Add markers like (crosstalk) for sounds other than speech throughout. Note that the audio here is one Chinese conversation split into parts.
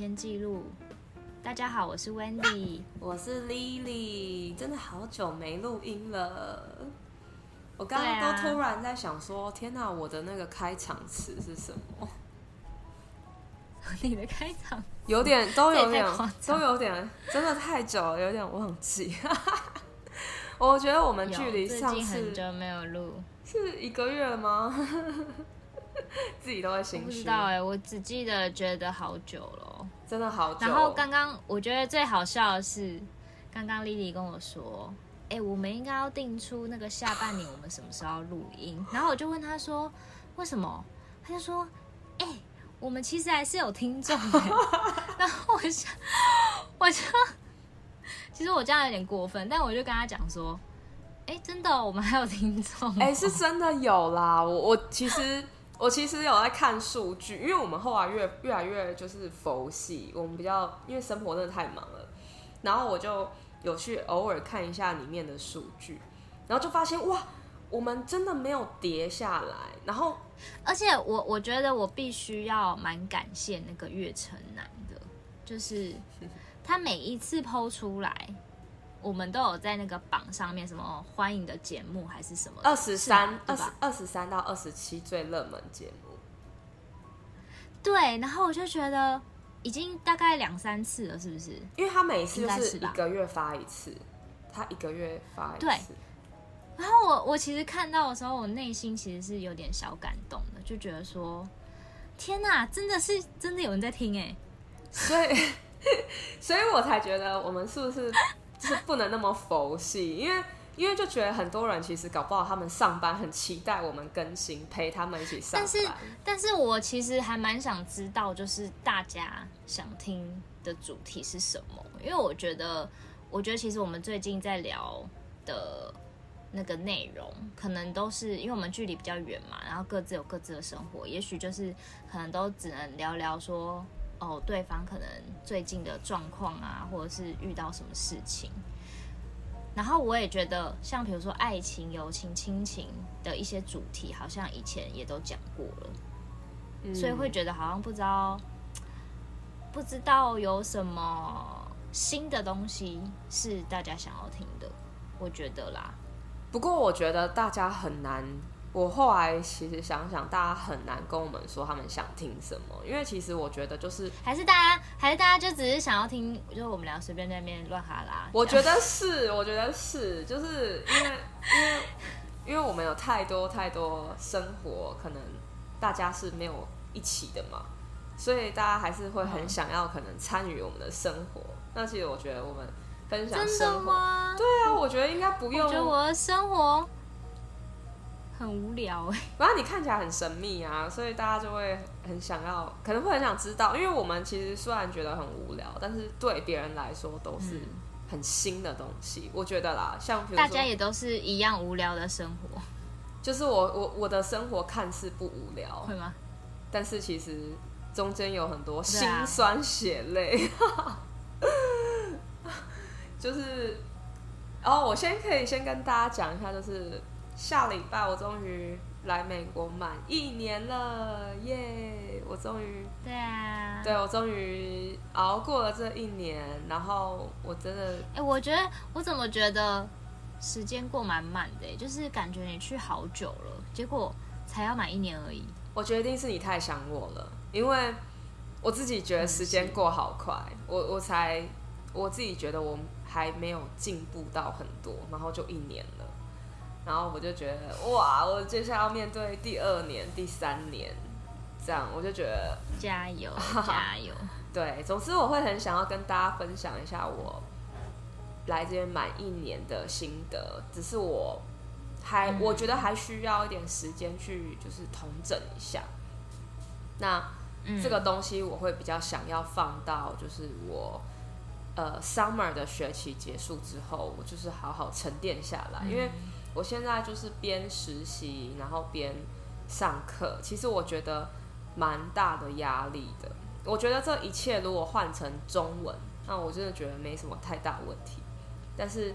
天记录。大家好，我是 Wendy，(coughs) 我是 Lily，真的好久没录音了。我刚刚都突然在想说，啊、天哪，我的那个开场词是什么？(laughs) 你的开场有点都有点都有点，真的太久了，有点忘记。(laughs) 我觉得我们距离上次很久没有录，是一个月了吗？(laughs) (laughs) 自己都会心虚。不知道哎、欸，我只记得觉得好久了，真的好久。然后刚刚我觉得最好笑的是，刚刚 Lily 跟我说，哎、欸，我们应该要定出那个下半年我们什么时候要录音。然后我就问他说，为什么？他就说，哎、欸，我们其实还是有听众的。(laughs) 然后我想，我就，其实我这样有点过分，但我就跟他讲说，哎、欸，真的，我们还有听众。哎、欸，是真的有啦。我我其实。我其实有在看数据，因为我们后来越越来越就是佛系，我们比较因为生活真的太忙了，然后我就有去偶尔看一下里面的数据，然后就发现哇，我们真的没有跌下来，然后而且我我觉得我必须要蛮感谢那个月城南的，就是 (laughs) 他每一次 PO 出来。我们都有在那个榜上面，什么欢迎的节目还是什么？二十三、二十二十三到二十七最热门节目。对，然后我就觉得已经大概两三次了，是不是？因为他每次就是一个月发一次，他一个月发一次。对。然后我我其实看到的时候，我内心其实是有点小感动的，就觉得说，天哪，真的是真的有人在听哎，所以 (laughs) 所以我才觉得我们是不是？就是不能那么佛系，因为因为就觉得很多人其实搞不好他们上班很期待我们更新，陪他们一起上班。但是，但是我其实还蛮想知道，就是大家想听的主题是什么？因为我觉得，我觉得其实我们最近在聊的那个内容，可能都是因为我们距离比较远嘛，然后各自有各自的生活，也许就是可能都只能聊聊说。哦，对方可能最近的状况啊，或者是遇到什么事情，然后我也觉得，像比如说爱情、友情、亲情的一些主题，好像以前也都讲过了，嗯，所以会觉得好像不知道，不知道有什么新的东西是大家想要听的，我觉得啦。不过我觉得大家很难。我后来其实想想，大家很难跟我们说他们想听什么，因为其实我觉得就是还是大家还是大家就只是想要听，就是我们俩随便在那边乱哈拉。我觉得是，我觉得是，就是因为因为因为我们有太多太多生活，可能大家是没有一起的嘛，所以大家还是会很想要可能参与我们的生活。那其实我觉得我们分享生活，真的吗？对啊，我觉得应该不用。我觉得我的生活。很无聊哎，然后你看起来很神秘啊，所以大家就会很想要，可能会很想知道，因为我们其实虽然觉得很无聊，但是对别人来说都是很新的东西。嗯、我觉得啦，像大家也都是一样无聊的生活，就是我我我的生活看似不无聊，会吗？但是其实中间有很多辛酸血泪，啊、(laughs) 就是，然后我先可以先跟大家讲一下，就是。下礼拜我终于来美国满一年了，耶！我终于对啊，对我终于熬过了这一年，然后我真的哎、欸，我觉得我怎么觉得时间过蛮慢的，就是感觉你去好久了，结果才要满一年而已。我决定是你太想我了，因为我自己觉得时间过好快，我我才我自己觉得我还没有进步到很多，然后就一年了。然后我就觉得哇，我接下来要面对第二年、第三年，这样我就觉得加油加油。对，总之我会很想要跟大家分享一下我来这边满一年的心得，只是我还、嗯、我觉得还需要一点时间去就是统整一下。那、嗯、这个东西我会比较想要放到就是我呃 summer 的学期结束之后，我就是好好沉淀下来，嗯、因为。我现在就是边实习，然后边上课。其实我觉得蛮大的压力的。我觉得这一切如果换成中文，那我真的觉得没什么太大问题。但是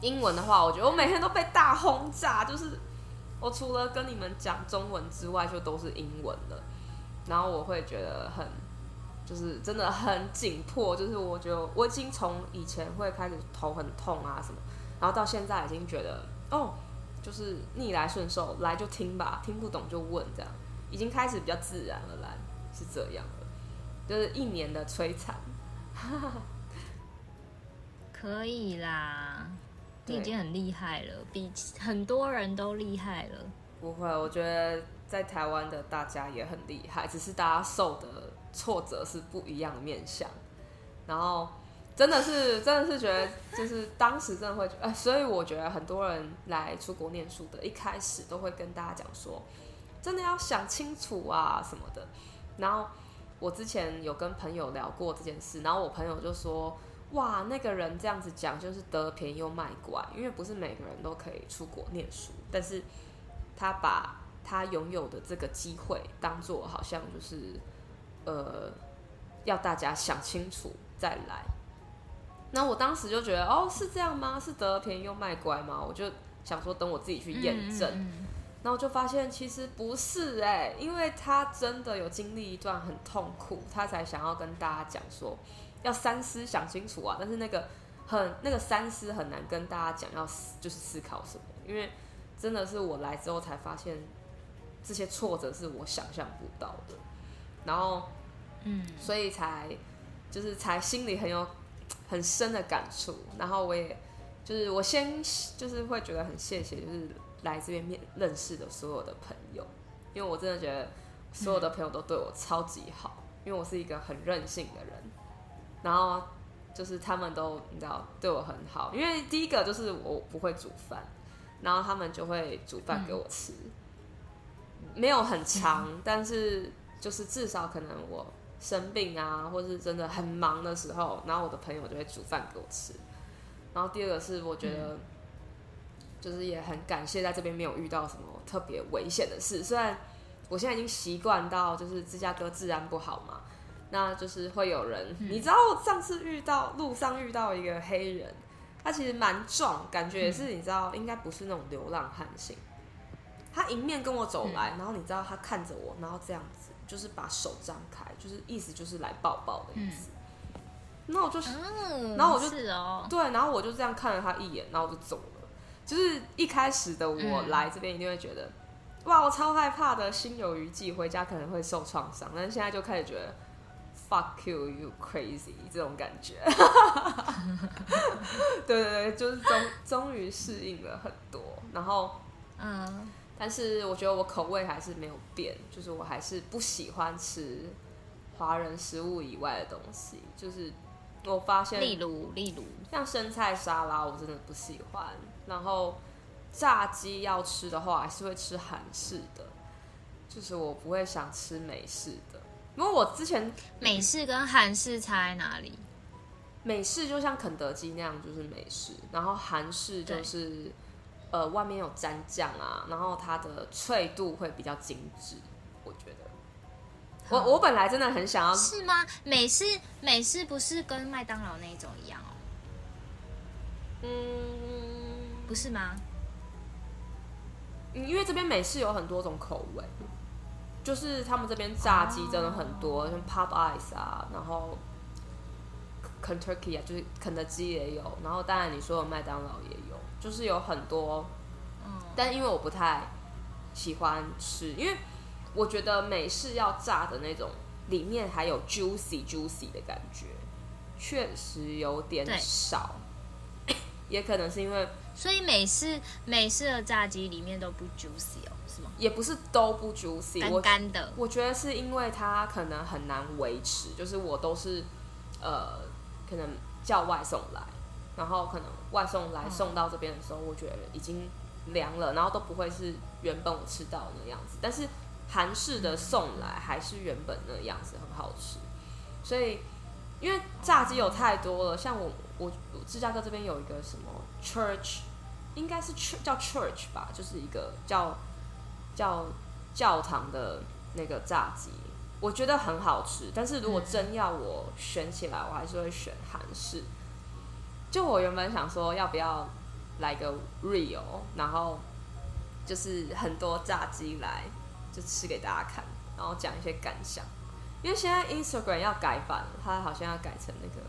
英文的话，我觉得我每天都被大轰炸，就是我除了跟你们讲中文之外，就都是英文了。然后我会觉得很，就是真的很紧迫，就是我觉得我已经从以前会开始头很痛啊什么，然后到现在已经觉得哦，就是逆来顺受，来就听吧，听不懂就问，这样已经开始比较自然而然，是这样了，就是一年的摧残，可以啦，你已经很厉害了，比很多人都厉害了。不会，我觉得在台湾的大家也很厉害，只是大家受的挫折是不一样的面向。然后真的是，真的是觉得，就是当时真的会觉得，呃，所以我觉得很多人来出国念书的，一开始都会跟大家讲说，真的要想清楚啊什么的。然后我之前有跟朋友聊过这件事，然后我朋友就说，哇，那个人这样子讲就是得便宜又卖乖，因为不是每个人都可以出国念书，但是。他把他拥有的这个机会当做好像就是，呃，要大家想清楚再来。那我当时就觉得，哦，是这样吗？是得了便宜又卖乖吗？我就想说，等我自己去验证。嗯嗯嗯。然后就发现其实不是哎，因为他真的有经历一段很痛苦，他才想要跟大家讲说，要三思想清楚啊。但是那个很那个三思很难跟大家讲，要思就是思考什么，因为。真的是我来之后才发现，这些挫折是我想象不到的，然后，嗯，所以才就是才心里很有很深的感触，然后我也就是我先就是会觉得很谢谢，就是来这边面认识的所有的朋友，因为我真的觉得所有的朋友都对我超级好，因为我是一个很任性的人，然后就是他们都你知道对我很好，因为第一个就是我不会煮饭。然后他们就会煮饭给我吃，没有很长，但是就是至少可能我生病啊，或是真的很忙的时候，然后我的朋友就会煮饭给我吃。然后第二个是我觉得，就是也很感谢在这边没有遇到什么特别危险的事。虽然我现在已经习惯到，就是芝加哥治安不好嘛，那就是会有人，你知道我上次遇到路上遇到一个黑人。他其实蛮壮，感觉也是你知道，应该不是那种流浪汉型。他迎面跟我走来，然后你知道他看着我，然后这样子，就是把手张开，就是意思就是来抱抱的意思。那我就，然后我就，对，然后我就这样看了他一眼，然后我就走了。就是一开始的我来这边一定会觉得，哇，我超害怕的，心有余悸，回家可能会受创伤。但是现在就开始觉得。Fuck you, you crazy！这种感觉，(laughs) 对对对，就是终终于适应了很多，然后，嗯，但是我觉得我口味还是没有变，就是我还是不喜欢吃华人食物以外的东西，就是我发现，例如例如像生菜沙拉，我真的不喜欢，然后炸鸡要吃的话，还是会吃韩式的，就是我不会想吃美式的。因为我之前美式跟韩式差在哪里？美式就像肯德基那样，就是美式；然后韩式就是呃外面有沾酱啊，然后它的脆度会比较精致。我觉得，我我本来真的很想要，是吗？美式美式不是跟麦当劳那一种一样哦？嗯，不是吗？因为这边美式有很多种口味。就是他们这边炸鸡真的很多，像 Pop Ice 啊，然后 Kentucky 啊，就是肯德基也有，然后当然你说的麦当劳也有，就是有很多。但因为我不太喜欢吃，因为我觉得美式要炸的那种，里面还有 juicy juicy 的感觉，确实有点少。(coughs) 也可能是因为，所以美式美式的炸鸡里面都不 juicy 哦。是吗也不是都不 juicy，干干的我。我觉得是因为它可能很难维持，就是我都是呃，可能叫外送来，然后可能外送来送到这边的时候，我觉得已经凉了，然后都不会是原本我吃到的那样子。但是韩式的送来还是原本那样子，很好吃。所以因为炸鸡有太多了，像我我芝加哥这边有一个什么 church，应该是 church 叫 church 吧，就是一个叫。叫教堂的那个炸鸡，我觉得很好吃。但是如果真要我选起来，我还是会选韩式。就我原本想说，要不要来个 real，然后就是很多炸鸡来，就吃给大家看，然后讲一些感想。因为现在 Instagram 要改版了，它好像要改成那个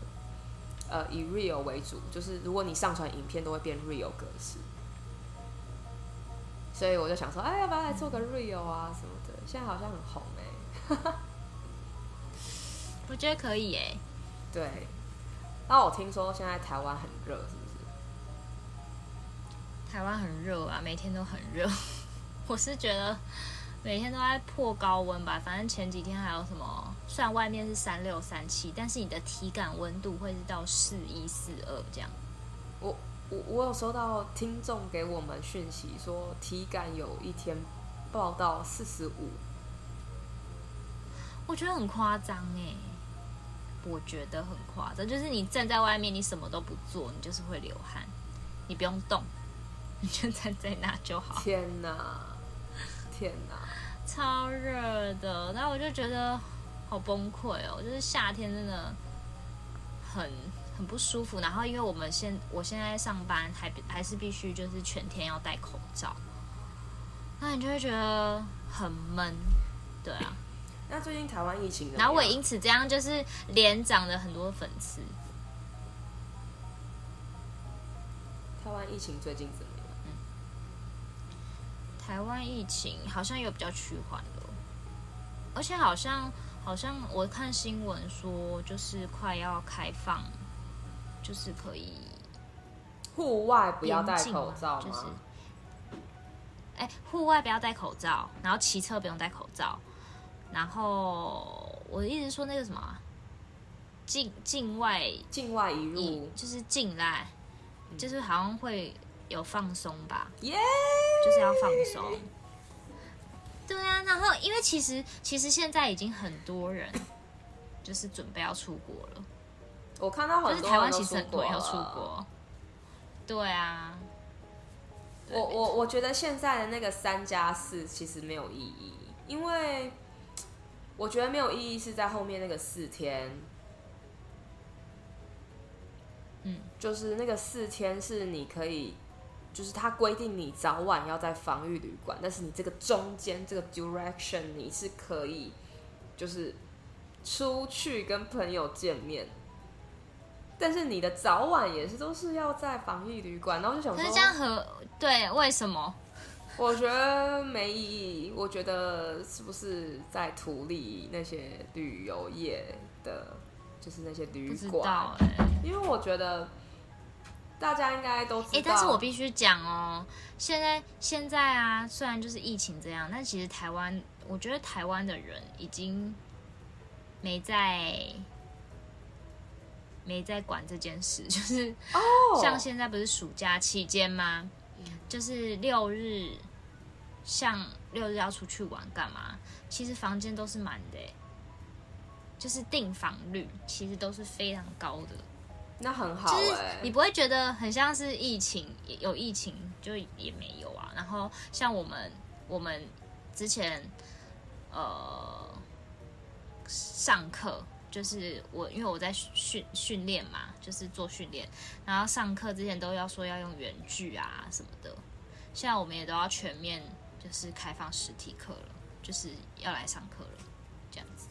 呃以 Real 为主，就是如果你上传影片都会变 Real 格式。所以我就想说，哎，要不要来做个 Real 啊什么的？现在好像很红哎。(laughs) 我觉得可以哎。对。那我听说现在台湾很热，是不是？台湾很热啊，每天都很热。(laughs) 我是觉得每天都在破高温吧。反正前几天还有什么，虽然外面是三六三七，但是你的体感温度会是到四一四二这样。我我我有收到听众给我们讯息说，体感有一天报到四十五。我觉得很夸张哎。我觉得很夸张，就是你站在外面，你什么都不做，你就是会流汗，你不用动，你就站在那就好。天哪，天哪，(laughs) 超热的，然后我就觉得好崩溃哦，就是夏天真的很很不舒服。然后因为我们现我现在上班还还是必须就是全天要戴口罩，那你就会觉得很闷，对啊。那最近台湾疫情，然后我也因此这样就是连长了很多粉丝。台湾疫情最近怎么样？嗯，台湾疫情好像有比较趋缓了，而且好像好像我看新闻说，就是快要开放，就是可以户外不要戴口罩吗？就是，哎，户外不要戴口罩，然后骑车不用戴口罩。然后我一直说那个什么，境境外境外移入，就是进来，就是好像会有放松吧，耶，就是要放松。对啊，然后因为其实其实现在已经很多人就是准备要出国了，我看到很多就是台湾其实很多人要出国。对啊，我我我觉得现在的那个三加四其实没有意义，因为。我觉得没有意义，是在后面那个四天，嗯，就是那个四天是你可以，就是他规定你早晚要在防疫旅馆，但是你这个中间这个 direction 你是可以，就是出去跟朋友见面，但是你的早晚也是都是要在防疫旅馆，然后就想说，可是这样和对为什么？我觉得没意义。我觉得是不是在图利那些旅游业的，就是那些旅馆？欸、因为我觉得大家应该都知道。欸、但是我必须讲哦，现在现在啊，虽然就是疫情这样，但其实台湾，我觉得台湾的人已经没在没在管这件事，就是哦，像现在不是暑假期间吗？就是六日，像六日要出去玩干嘛？其实房间都是满的，就是订房率其实都是非常高的。那很好，就是你不会觉得很像是疫情，有疫情就也没有啊。然后像我们，我们之前呃上课。就是我，因为我在训训练嘛，就是做训练，然后上课之前都要说要用原句啊什么的。现在我们也都要全面就是开放实体课了，就是要来上课了，这样子。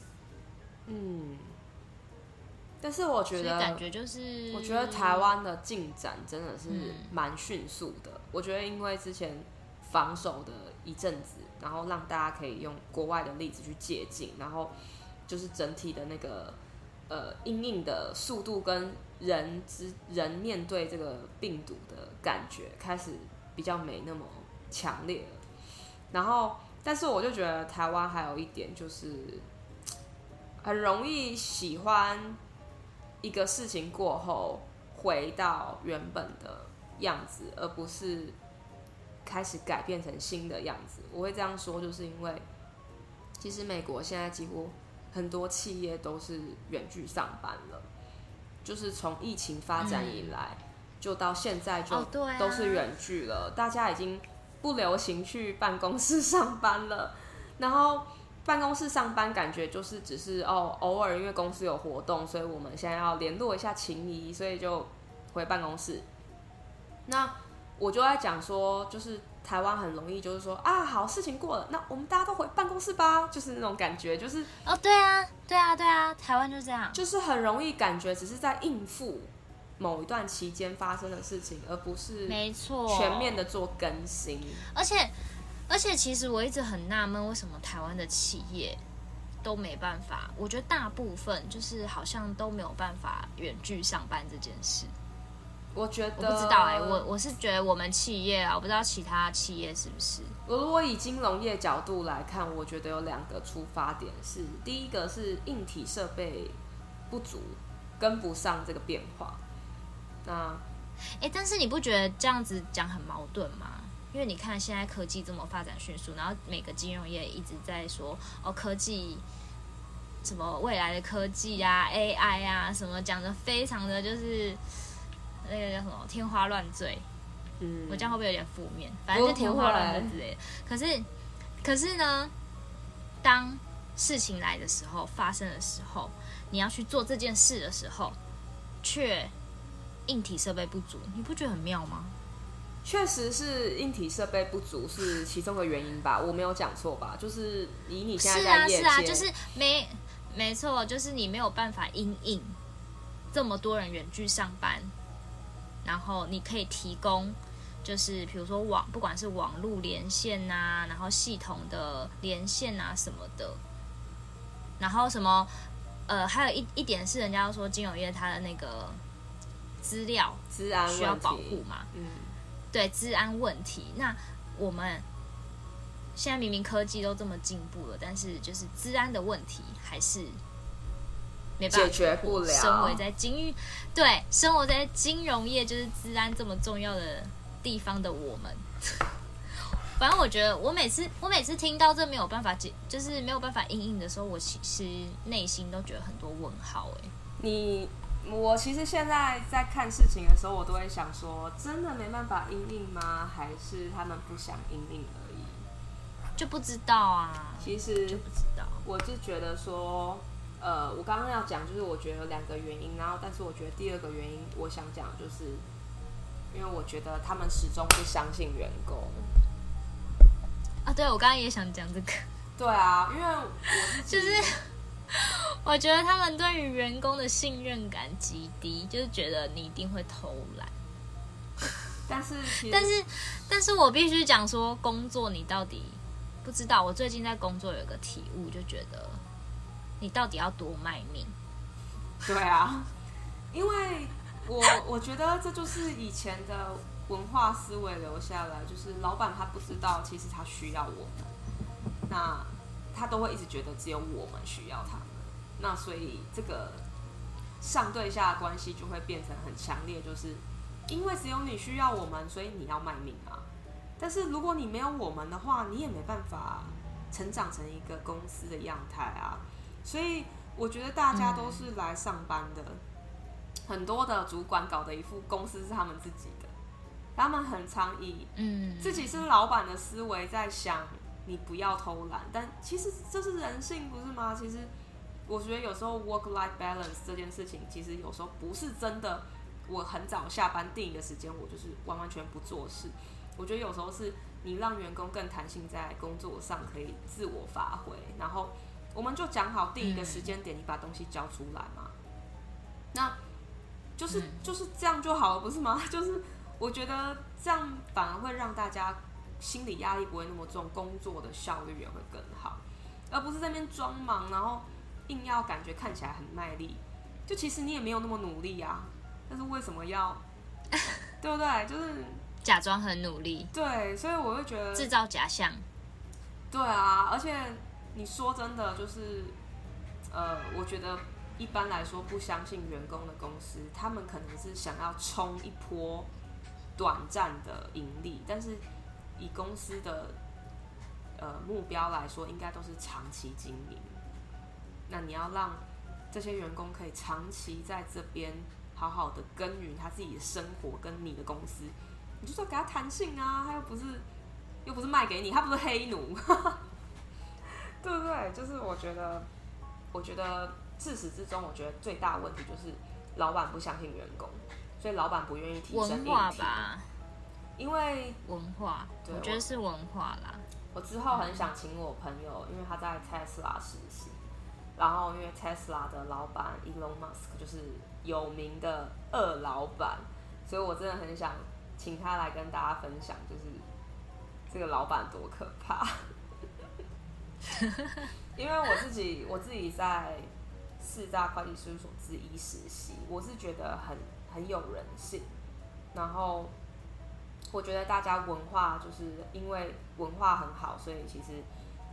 嗯，但是我觉得感觉就是，我觉得台湾的进展真的是蛮迅速的。嗯。我觉得因为之前防守的一阵子，然后让大家可以用国外的例子去借鉴，然后。就是整体的那个呃，因应的速度跟人之人面对这个病毒的感觉开始比较没那么强烈了。然后，但是我就觉得台湾还有一点就是很容易喜欢一个事情过后回到原本的样子，而不是开始改变成新的样子。我会这样说，就是因为其实美国现在几乎。很多企业都是远距上班了，就是从疫情发展以来，嗯、就到现在就都是远距了。哦啊、大家已经不流行去办公室 (laughs) 上班了，然后办公室上班感觉就是只是哦，偶尔因为公司有活动，所以我们现在要联络一下情谊，所以就回办公室。那我就在讲说，就是台湾很容易就是说啊，好，事情过了，那我们大家都回办公室吧，就是那种感觉，就是哦，对啊，对啊，对啊，台湾就这样，就是很容易感觉只是在应付某一段期间发生的事情，而不是没错全面的做更新。而且，而且，其实我一直很纳闷，为什么台湾的企业都没办法？我觉得大部分就是好像都没有办法远距上班这件事。我觉得我不知道哎、欸，我我是觉得我们企业啊，我不知道其他企业是不是。我如果以金融业角度来看，我觉得有两个出发点是：第一个是硬体设备不足，跟不上这个变化。那哎、欸，但是你不觉得这样子讲很矛盾吗？因为你看现在科技这么发展迅速，然后每个金融业一直在说哦，科技什么未来的科技啊，AI 啊，什么讲的非常的就是。那个叫什么天花乱坠，嗯，我这样会不会有点负面？反正就天花乱坠之类的。可是，可是呢，当事情来的时候，发生的时候，你要去做这件事的时候，却硬体设备不足，你不觉得很妙吗？确实是硬体设备不足是其中的原因吧？我没有讲错吧？就是以你现在在业界，是啊，是啊，就是没没错，就是你没有办法因应这么多人远距上班。然后你可以提供，就是比如说网，不管是网络连线啊，然后系统的连线啊什么的，然后什么，呃，还有一一点是，人家说金融业它的那个资料资安需要保护嘛，嗯，对，治安问题。那我们现在明明科技都这么进步了，但是就是治安的问题还是。没办法解决不了。生活在金，对，生活在金融业就是治安这么重要的地方的我们，(laughs) 反正我觉得，我每次我每次听到这没有办法解，就是没有办法应应的时候，我其实内心都觉得很多问号。哎，你我其实现在在看事情的时候，我都会想说，真的没办法应应吗？还是他们不想应应而已？就不知道啊。其实就不知道，我就觉得说。呃，我刚刚要讲就是我觉得有两个原因，然后但是我觉得第二个原因，我想讲就是，因为我觉得他们始终不相信员工。啊，对，我刚刚也想讲这个。对啊，因为我就是我觉得他们对于员工的信任感极低，就是觉得你一定会偷懒。(laughs) 但是，但是，但是我必须讲说，工作你到底不知道。我最近在工作有个体悟，就觉得。你到底要多卖命？对啊，因为我 (laughs) 我觉得这就是以前的文化思维留下来，就是老板他不知道，其实他需要我们，那他都会一直觉得只有我们需要他们，那所以这个上对下的关系就会变成很强烈，就是因为只有你需要我们，所以你要卖命啊。但是如果你没有我们的话，你也没办法成长成一个公司的样态啊。所以我觉得大家都是来上班的，嗯、很多的主管搞的一副公司是他们自己的，他们很常以嗯自己是老板的思维在想，你不要偷懒，但其实这是人性，不是吗？其实我觉得有时候 work-life balance 这件事情，其实有时候不是真的，我很早下班定一个时间，我就是完完全不做事。我觉得有时候是你让员工更弹性，在工作上可以自我发挥，然后。我们就讲好第一个时间点，你把东西交出来嘛。那，就是就是这样 (laughs) 就好了，不是吗？就是我觉得这样反而会让大家心理压力不会那么重，工作的效率也会更好，而不是在那边装忙，然后硬要感觉看起来很卖力，就其实你也没有那么努力啊。但是为什么要，对不对？就是假装很努力。对，所以我会觉得制造假象。对啊，而且。你说真的，就是，呃，我觉得一般来说不相信员工的公司，他们可能是想要冲一波短暂的盈利，但是以公司的呃目标来说，应该都是长期经营。那你要让这些员工可以长期在这边好好的耕耘他自己的生活，跟你的公司，你就说给他弹性啊，他又不是又不是卖给你，他不是黑奴。对不对？就是我觉得，我觉得自始至终，我觉得最大问题就是老板不相信员工，所以老板不愿意提升文化吧。因为文化，对我觉得是文化啦。我之后很想请我朋友，因为他在 Tesla 实习，然后因为 Tesla 的老板 Elon Musk 就是有名的二老板，所以我真的很想请他来跟大家分享，就是这个老板多可怕。(laughs) 因为我自己我自己在四大会计事务所之一实习，我是觉得很很有人性，然后。我觉得大家文化就是因为文化很好，所以其实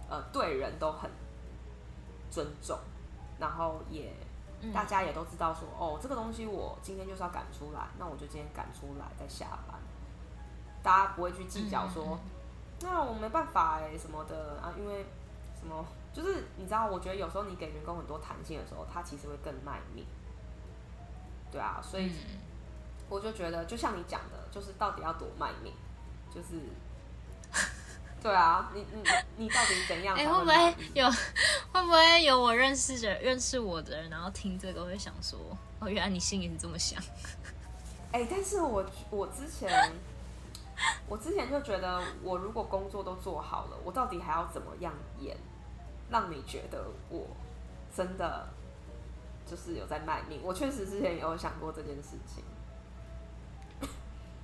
呃对人都很尊重，然后也大家也都知道说哦，这个东西我今天就是要赶出来，那我就今天赶出来再下班，大家不会去计较说那我没办法哎什么的啊，因为什么就是你知道，我觉得有时候你给员工很多弹性的时候，他其实会更卖命，对啊，所以。我就觉得，就像你讲的，就是到底要多卖命，就是，对啊，你你你到底怎样？哎、欸，会不会 (laughs) 有会不会有我认识的认识我的人，然后听这个会想说，哦，原来你心里是这么想。哎、欸，但是我我之前 (laughs) 我之前就觉得，我如果工作都做好了，我到底还要怎么样演，让你觉得我真的就是有在卖命？我确实之前也有想过这件事情。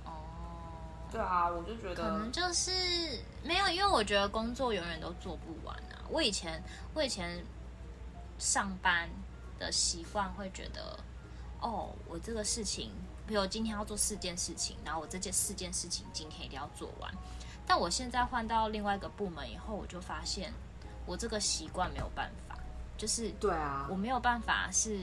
哦 (laughs) 对啊，我就觉得可能就是没有，因为我觉得工作永远都做不完啊。我以前我以前上班的习惯会觉得，哦，我这个事情，比如今天要做四件事情，然后我这件四件事情今天一定要做完。但我现在换到另外一个部门以后，我就发现我这个习惯没有办法，就是对啊，我没有办法是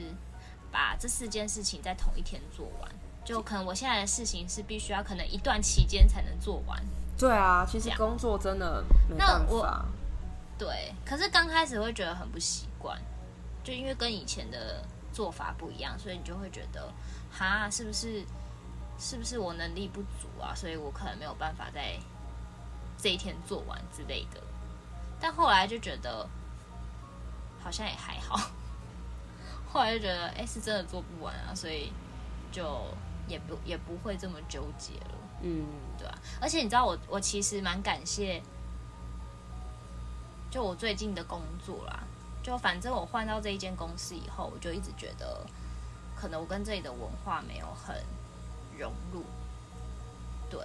把这四件事情在同一天做完。就可能我现在的事情是必须要可能一段期间才能做完。对啊，其实工作真的没办法。那我对，可是刚开始会觉得很不习惯，就因为跟以前的做法不一样，所以你就会觉得，哈，是不是是不是我能力不足啊？所以我可能没有办法在这一天做完之类的。但后来就觉得好像也还好，(laughs) 后来就觉得，哎，是真的做不完啊，所以就。也不也不会这么纠结了，嗯，对啊。而且你知道我，我我其实蛮感谢，就我最近的工作啦。就反正我换到这一间公司以后，我就一直觉得，可能我跟这里的文化没有很融入。对，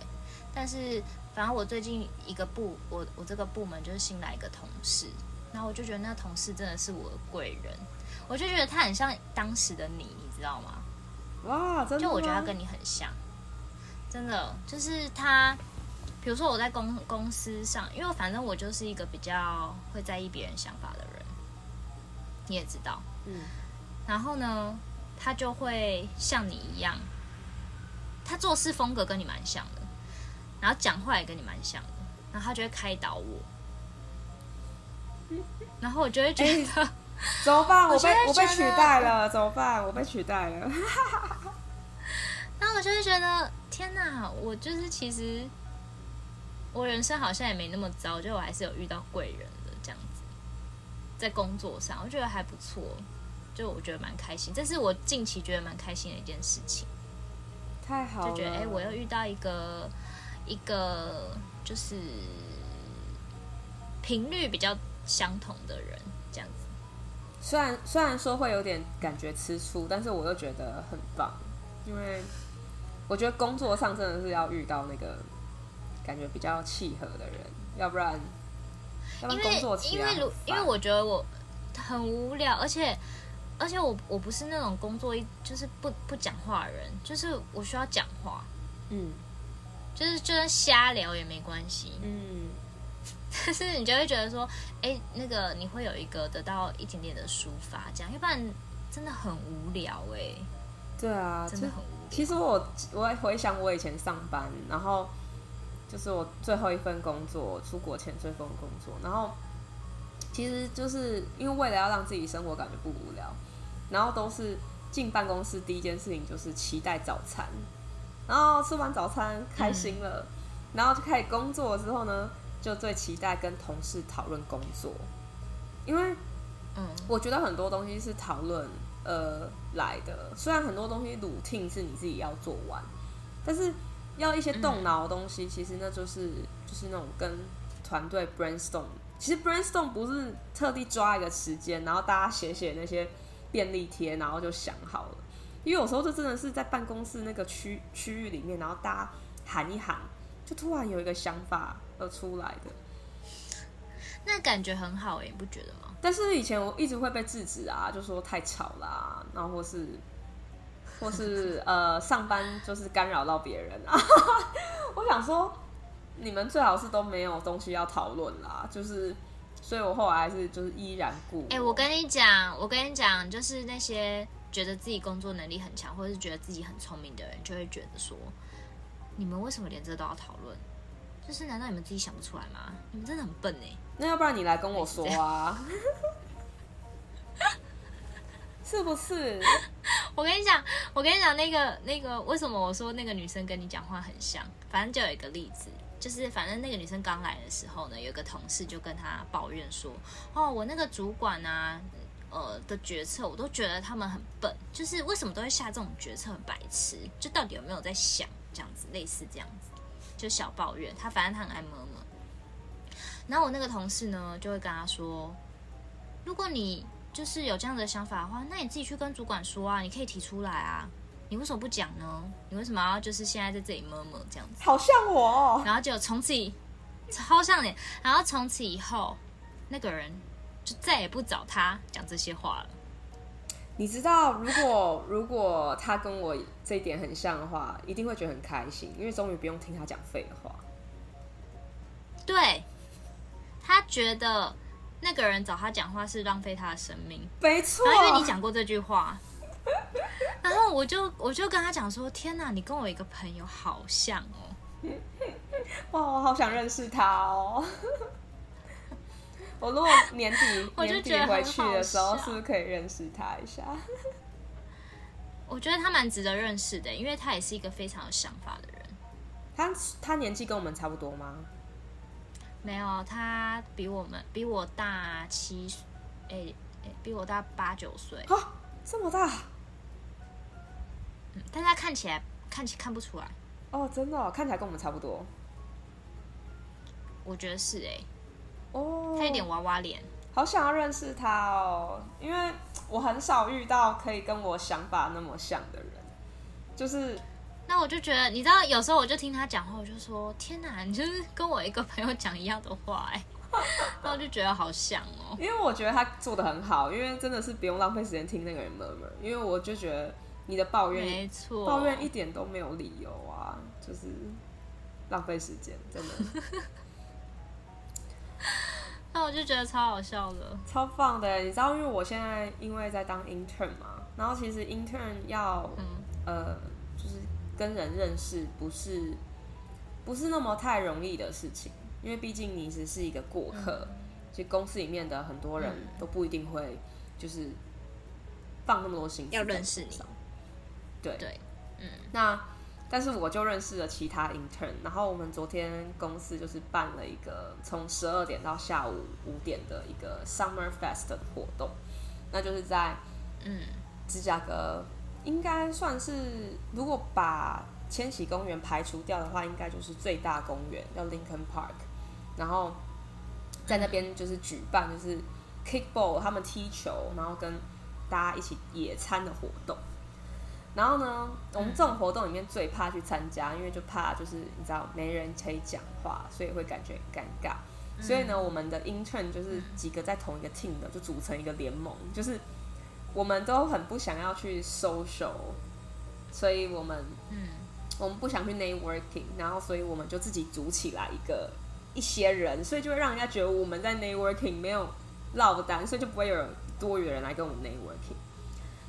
但是反正我最近一个部，我我这个部门就是新来一个同事，然后我就觉得那个同事真的是我的贵人，我就觉得他很像当时的你，你知道吗？哇，真的，就我觉得他跟你很像，真的，就是他，比如说我在公公司上，因为反正我就是一个比较会在意别人想法的人，你也知道，嗯，然后呢，他就会像你一样，他做事风格跟你蛮像的，然后讲话也跟你蛮像的，然后他就会开导我，(laughs) 然后我就会觉得。欸怎么办？(laughs) 我被我，我被取代了，怎么办？我被取代了。(laughs) 那我就会觉得，天哪！我就是其实我人生好像也没那么糟，就我还是有遇到贵人在工作上我觉得还不错，就我觉得蛮开心，这是我近期觉得蛮开心的一件事情。太好了，就觉得哎、欸，我又遇到一个一个就是频率比较相同的人。这样子虽然虽然说会有点感觉吃醋，但是我又觉得很棒，因为我觉得工作上真的是要遇到那个感觉比较契合的人，要不然，因为因为因为我觉得我很无聊，而且而且我我不是那种工作一就是不不讲话的人，就是我需要讲话，嗯，就是就算瞎聊也没关系，嗯。但是你就会觉得说，哎、欸，那个你会有一个得到一点点的抒发，这样，要不然真的很无聊哎、欸。对啊，真的很无聊。其实我我回想我以前上班，然后就是我最后一份工作，出国前最后一份工作，然后其实就是因为为了要让自己生活感觉不无聊，然后都是进办公室第一件事情就是期待早餐，然后吃完早餐开心了，嗯、然后就开始工作之后呢。就最期待跟同事讨论工作，因为，嗯，我觉得很多东西是讨论呃来的。虽然很多东西 routine 是你自己要做完，但是要一些动脑的东西，其实那就是就是那种跟团队 brainstorm。其实 brainstorm 不是特地抓一个时间，然后大家写写那些便利贴，然后就想好了。因为有时候这真的是在办公室那个区区域里面，然后大家喊一喊，就突然有一个想法而出来的。那感觉很好诶，你不觉得吗？但是以前我一直会被制止啊，就说太吵啦、啊，然后或是或是呃上班就是干扰到别人啊。(laughs) 我想说，你们最好是都没有东西要讨论啦，就是，所以我后来还是就是依然顾。哎、欸，我跟你讲，我跟你讲，就是那些觉得自己工作能力很强，或者是觉得自己很聪明的人，就会觉得说，你们为什么连这都要讨论？就是难道你们自己想不出来吗？你们真的很笨哎。那要不然你来跟我说啊？是不是？(laughs) 我跟你讲，我跟你讲，那个那个，为什么我说那个女生跟你讲话很像？反正就有一个例子，就是反正那个女生刚来的时候呢，有个同事就跟她抱怨说：“哦，我那个主管啊，呃的决策，我都觉得他们很笨，就是为什么都会下这种决策，很白痴，就到底有没有在想这样子，类似这样子，就小抱怨。他反正他很爱摸。”然后我那个同事呢，就会跟他说：“如果你就是有这样的想法的话，那你自己去跟主管说啊，你可以提出来啊，你为什么不讲呢？你为什么要就是现在在这里摸摸这样子？好像我哦。然后就从此超像你，然后从此以后，那个人就再也不找他讲这些话了。你知道，如果如果他跟我这一点很像的话，一定会觉得很开心，因为终于不用听他讲废话。对。”他觉得那个人找他讲话是浪费他的生命，没错。然后因为你讲过这句话，然后我就我就跟他讲说：“天哪，你跟我一个朋友好像哦。”哇，我好想认识他哦。(laughs) 我如果年底 (laughs) 年底回去的时候，是不是可以认识他一下？(laughs) 我觉得他蛮值得认识的，因为他也是一个非常有想法的人。他他年纪跟我们差不多吗？没有，他比我们比我大七岁，哎、欸、哎、欸，比我大八九岁。啊，这么大？嗯，但他看起来看起看不出来。哦，真的，哦，看起来跟我们差不多。我觉得是哎。哦。他有点娃娃脸。好想要认识他哦，因为我很少遇到可以跟我想法那么像的人，就是。那我就觉得，你知道，有时候我就听他讲话，我就说：“天哪，你就是跟我一个朋友讲一样的话哎。”然后我就觉得好像哦，(laughs) 因为我觉得他做的很好，因为真的是不用浪费时间听那个人 murmur，因为我就觉得你的抱怨，没错，抱怨一点都没有理由啊，就是浪费时间，真的。(laughs) 那我就觉得超好笑的，超棒的。你知道，因为我现在因为在当 intern 嘛，然后其实 intern 要、嗯、呃就是。跟人认识不是不是那么太容易的事情，因为毕竟你只是一个过客，嗯、其实公司里面的很多人都不一定会就是放那么多心思要认识你。对对，嗯，那但是我就认识了其他 intern，然后我们昨天公司就是办了一个从十二点到下午五点的一个 Summer Fest 的活动，那就是在嗯芝加哥。应该算是，如果把千禧公园排除掉的话，应该就是最大公园叫 Lincoln Park，然后在那边就是举办就是 kickball，他们踢球，然后跟大家一起野餐的活动。然后呢，我们这种活动里面最怕去参加，因为就怕就是你知道没人可以讲话，所以会感觉很尴尬。所以呢，我们的 intern 就是几个在同一个 team 的，就组成一个联盟，就是。我们都很不想要去 social，所以我们，嗯，我们不想去 networking，然后所以我们就自己组起来一个一些人，所以就会让人家觉得我们在 networking 没有落单，所以就不会有多余的人来跟我们 networking。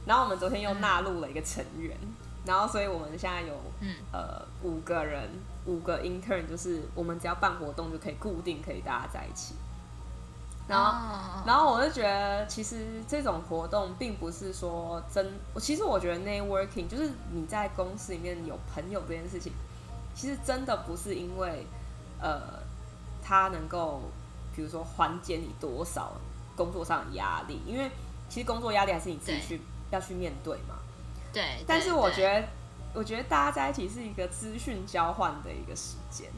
然后我们昨天又纳入了一个成员，嗯、然后所以我们现在有，嗯，呃，五个人，五个 intern，就是我们只要办活动就可以固定可以大家在一起。然后，oh. 然后我就觉得，其实这种活动并不是说真。其实我觉得 networking 就是你在公司里面有朋友这件事情，其实真的不是因为，呃，他能够，比如说缓解你多少工作上的压力，因为其实工作压力还是你自己去要去面对嘛。对。但是我觉得我觉得大家在一起是一个资讯交换的一个时间。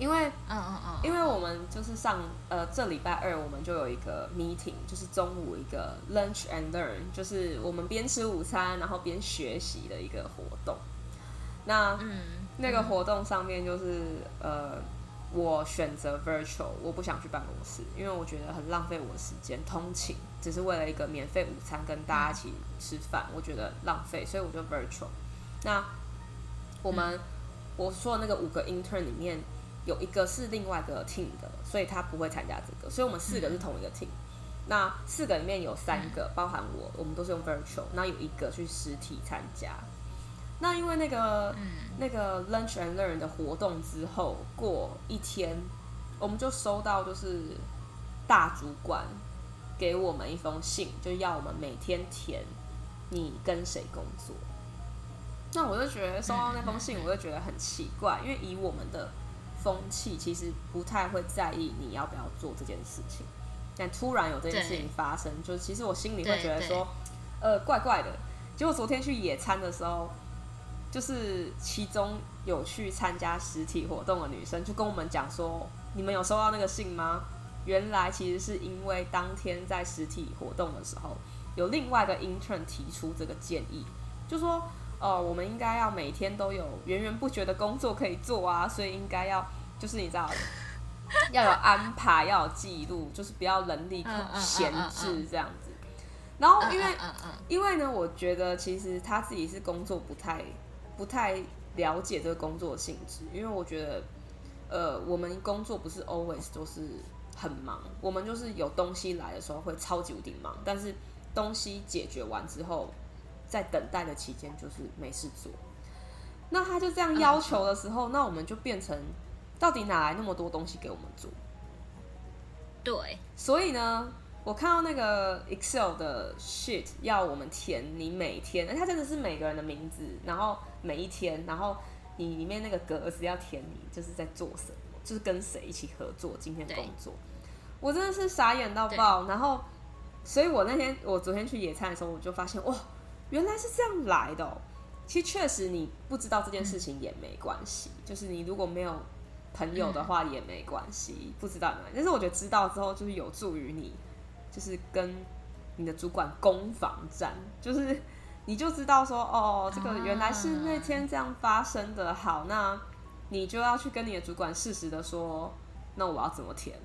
因为，嗯嗯嗯，因为我们就是上呃这礼拜二我们就有一个 meeting，就是中午一个 lunch and learn，就是我们边吃午餐然后边学习的一个活动。那嗯，那个活动上面就是呃，我选择 virtual，我不想去办公室，因为我觉得很浪费我的时间通勤，只是为了一个免费午餐跟大家一起吃饭，我觉得浪费，所以我就 virtual。那我们我说的那个五个 intern 里面。有一个是另外一个 team 的，所以他不会参加这个，所以我们四个是同一个 team。那四个里面有三个，包含我，我们都是用 virtual，那有一个去实体参加。那因为那个那个 lunch and learn 的活动之后，过一天，我们就收到就是大主管给我们一封信，就要我们每天填你跟谁工作。那我就觉得收到那封信，我就觉得很奇怪，因为以我们的风气其实不太会在意你要不要做这件事情，但突然有这件事情发生，就是其实我心里会觉得说，呃，怪怪的。结果昨天去野餐的时候，就是其中有去参加实体活动的女生就跟我们讲说，你们有收到那个信吗？原来其实是因为当天在实体活动的时候，有另外一个 intern 提出这个建议，就说。哦，我们应该要每天都有源源不绝的工作可以做啊，所以应该要就是你知道，要有安排，要有记录，就是不要人力闲置这样子。然后因为因为呢，我觉得其实他自己是工作不太不太了解这个工作性质，因为我觉得呃，我们工作不是 always 都是很忙，我们就是有东西来的时候会超级无敌忙，但是东西解决完之后。在等待的期间，就是没事做。那他就这样要求的时候，那我们就变成，到底哪来那么多东西给我们做？对，所以呢，我看到那个 Excel 的 sheet 要我们填你每天，他真的是每个人的名字，然后每一天，然后你里面那个格子要填你就是在做什么，就是跟谁一起合作，今天工作。我真的是傻眼到爆。然后，所以我那天我昨天去野餐的时候，我就发现哇。原来是这样来的哦。其实确实，你不知道这件事情也没关系。就是你如果没有朋友的话也没关系，不知道没关系。但是我觉得知道之后，就是有助于你，就是跟你的主管攻防战。就是你就知道说，哦，这个原来是那天这样发生的。好，那你就要去跟你的主管适时的说，那我要怎么填？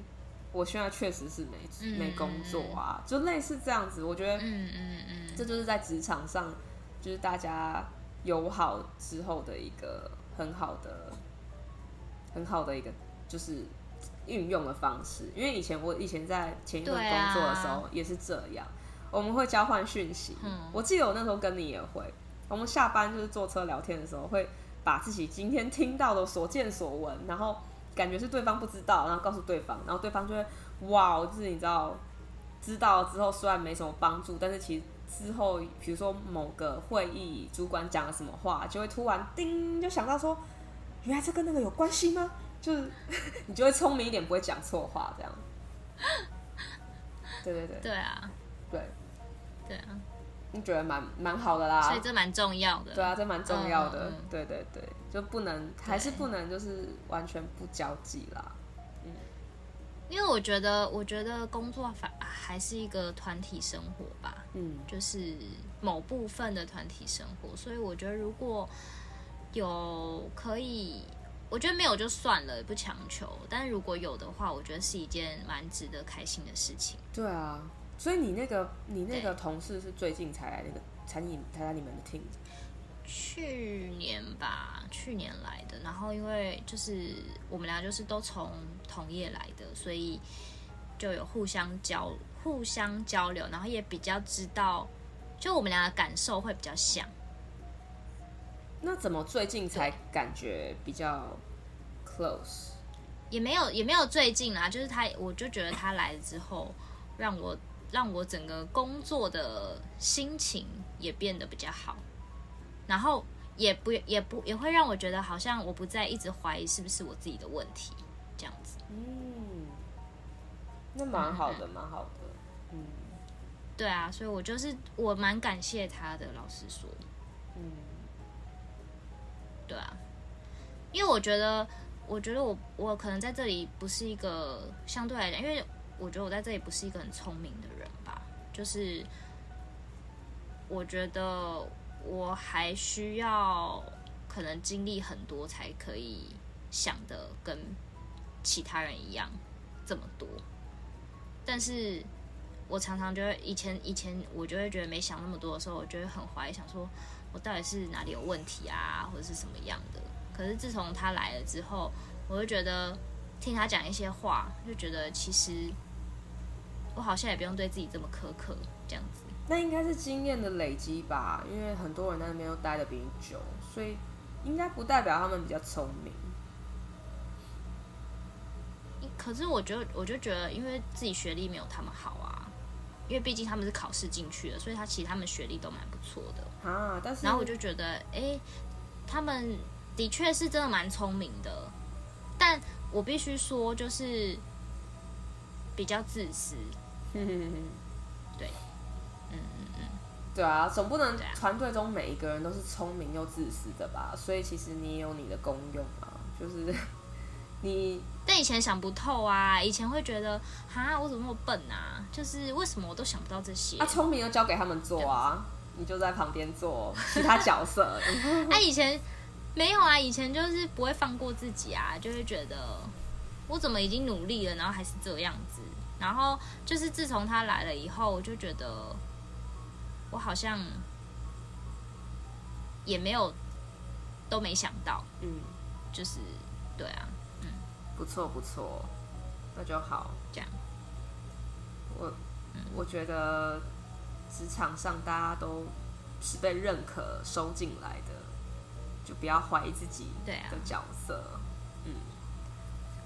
我现在确实是没没工作啊，就类似这样子。我觉得，嗯嗯嗯，这就是在职场上，就是大家友好之后的一个很好的、很好的一个就是运用的方式。因为以前我以前在前一份工作的时候也是这样，我们会交换讯息。我记得我那时候跟你也会，我们下班就是坐车聊天的时候，会把自己今天听到的所见所闻，然后。感觉是对方不知道，然后告诉对方，然后对方就会哇，就是你知道，知道之后虽然没什么帮助，但是其实之后，比如说某个会议主管讲了什么话，就会突然叮就想到说，原来这跟那个有关系吗？就是你就会聪明一点，不会讲错话这样。(laughs) 对对对。对啊。对。对啊。你觉得蛮蛮好的啦，所以这蛮重要的。对啊，这蛮重要的。嗯嗯对对对，就不能还是不能就是完全不交际啦。嗯，因为我觉得，我觉得工作反还是一个团体生活吧。嗯，就是某部分的团体生活，所以我觉得如果有可以，我觉得没有就算了，不强求。但如果有的话，我觉得是一件蛮值得开心的事情。对啊。所以你那个你那个同事是最近才来那个餐饮才来你们的 team？去年吧，去年来的。然后因为就是我们俩就是都从同业来的，所以就有互相交互相交流，然后也比较知道，就我们俩的感受会比较像。那怎么最近才感觉比较 close？也没有也没有最近啦，就是他，我就觉得他来了之后让我。让我整个工作的心情也变得比较好，然后也不也不也会让我觉得好像我不再一直怀疑是不是我自己的问题这样子。嗯，那蛮好的，蛮好的。嗯，对啊，所以我就是我蛮感谢他的，老实说。嗯，对啊，因为我觉得，我觉得我我可能在这里不是一个相对来讲，因为我觉得我在这里不是一个很聪明的人吧，就是我觉得我还需要可能经历很多才可以想的跟其他人一样这么多，但是。我常常就会以前以前我就会觉得没想那么多的时候，我就会很怀疑，想说我到底是哪里有问题啊，或者是什么样的。可是自从他来了之后，我就觉得听他讲一些话，就觉得其实我好像也不用对自己这么苛刻，这样子。那应该是经验的累积吧，因为很多人在那边都待的比你久，所以应该不代表他们比较聪明。可是我觉得，我就觉得，因为自己学历没有他们好啊。因为毕竟他们是考试进去的，所以他其实他们学历都蛮不错的啊。但是，然后我就觉得，哎，他们的确是真的蛮聪明的，但我必须说，就是比较自私。(laughs) 对，啊，总不能团队中每一个人都是聪明又自私的吧？所以其实你也有你的功用啊，就是 (laughs) 你。但以前想不透啊，以前会觉得，哈，我怎么那么笨啊？就是为什么我都想不到这些？啊，聪明就交给他们做啊，你就在旁边做其他角色。(laughs) 啊，以前没有啊，以前就是不会放过自己啊，就会觉得我怎么已经努力了，然后还是这样子。然后就是自从他来了以后，我就觉得我好像也没有都没想到，嗯，就是对啊。嗯不错不错，那就好。这样，我、嗯、我觉得职场上大家都是被认可收进来的，就不要怀疑自己的角色。啊、嗯，